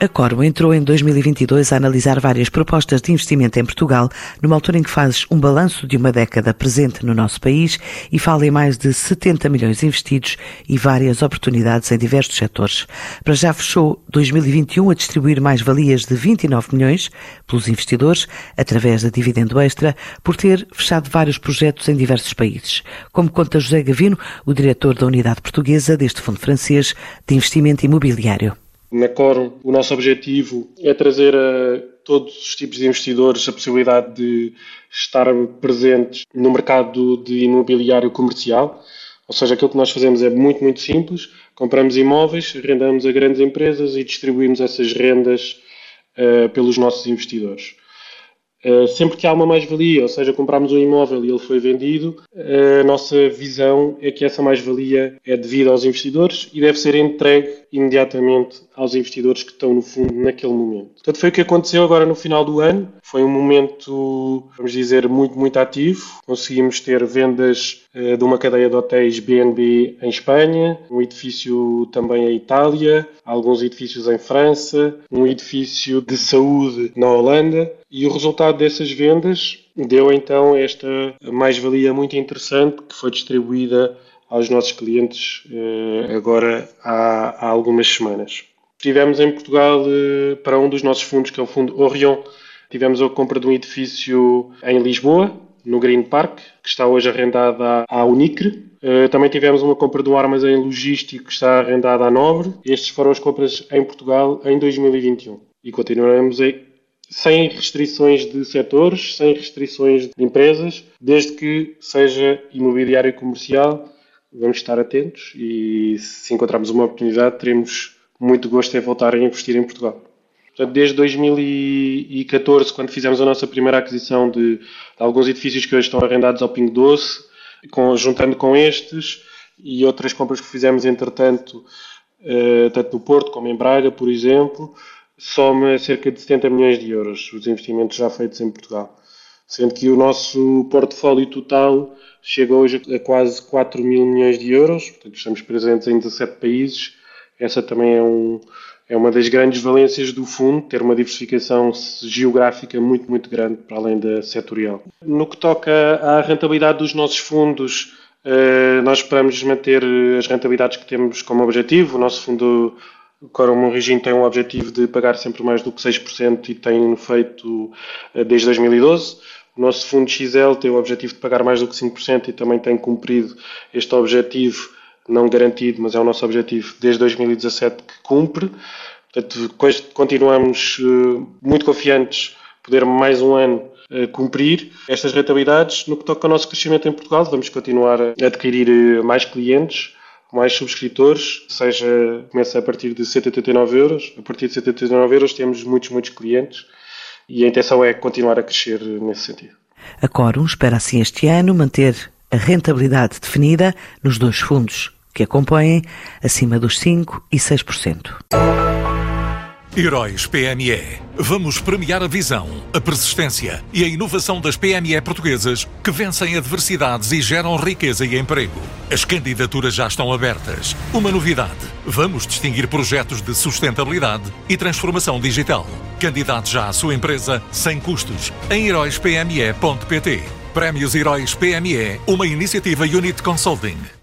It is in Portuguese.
A Corvo entrou em 2022 a analisar várias propostas de investimento em Portugal, numa altura em que faz um balanço de uma década presente no nosso país e fala em mais de 70 milhões investidos e várias oportunidades em diversos setores. Para já fechou 2021 a distribuir mais valias de 29 milhões pelos investidores, através da dividendo extra, por ter fechado vários projetos em diversos países. Como conta José Gavino, o diretor da unidade portuguesa deste fundo francês de investimento imobiliário. Na Corum, o nosso objetivo é trazer a todos os tipos de investidores a possibilidade de estar presentes no mercado de imobiliário comercial. Ou seja, aquilo que nós fazemos é muito, muito simples. Compramos imóveis, arrendamos a grandes empresas e distribuímos essas rendas uh, pelos nossos investidores. Uh, sempre que há uma mais-valia, ou seja, compramos um imóvel e ele foi vendido, uh, a nossa visão é que essa mais-valia é devida aos investidores e deve ser entregue imediatamente aos investidores que estão no fundo naquele momento. Portanto, foi o que aconteceu agora no final do ano. Foi um momento, vamos dizer, muito, muito ativo. Conseguimos ter vendas uh, de uma cadeia de hotéis BNB em Espanha, um edifício também em Itália, alguns edifícios em França, um edifício de saúde na Holanda. E o resultado dessas vendas deu então esta mais-valia muito interessante que foi distribuída aos nossos clientes eh, agora há, há algumas semanas. Tivemos em Portugal, eh, para um dos nossos fundos, que é o fundo Orion, tivemos a compra de um edifício em Lisboa, no Green Park, que está hoje arrendado à Unicre. Eh, também tivemos uma compra de um armazém logístico que está arrendado à Nobre. Estes foram as compras em Portugal em 2021. E continuaremos sem restrições de setores, sem restrições de empresas, desde que seja imobiliário comercial vamos estar atentos e se encontrarmos uma oportunidade, teremos muito gosto em voltar a investir em Portugal. Portanto, desde 2014, quando fizemos a nossa primeira aquisição de, de alguns edifícios que hoje estão arrendados ao Pingo Doce, com, juntando com estes e outras compras que fizemos entretanto, uh, tanto no Porto como em Braga, por exemplo, soma cerca de 70 milhões de euros os investimentos já feitos em Portugal. Sendo que o nosso portfólio total chega hoje a quase 4 mil milhões de euros, portanto estamos presentes em 17 países. Essa também é, um, é uma das grandes valências do fundo, ter uma diversificação geográfica muito, muito grande, para além da setorial. No que toca à rentabilidade dos nossos fundos, eh, nós esperamos manter as rentabilidades que temos como objetivo. O nosso fundo Corum Origin tem um objetivo de pagar sempre mais do que 6% e tem feito eh, desde 2012. O nosso fundo XL tem o objetivo de pagar mais do que 5% e também tem cumprido este objetivo, não garantido, mas é o nosso objetivo desde 2017 que cumpre. Portanto, continuamos eh, muito confiantes poder mais um ano eh, cumprir estas rentabilidades. No que toca ao nosso crescimento em Portugal, vamos continuar a adquirir eh, mais clientes, mais subscritores, seja começa a partir de 189 euros. A partir de 189 euros temos muitos, muitos clientes e a intenção é continuar a crescer nesse sentido. A Corum espera assim este ano manter a rentabilidade definida nos dois fundos que a compõem acima dos 5% e 6%. Heróis PME. Vamos premiar a visão, a persistência e a inovação das PME portuguesas que vencem adversidades e geram riqueza e emprego. As candidaturas já estão abertas. Uma novidade: vamos distinguir projetos de sustentabilidade e transformação digital. Candidate já à sua empresa sem custos em heróispme.pt. Prémios Heróis PME, uma iniciativa Unit Consulting.